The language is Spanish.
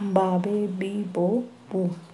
babe, bi, bo, bu.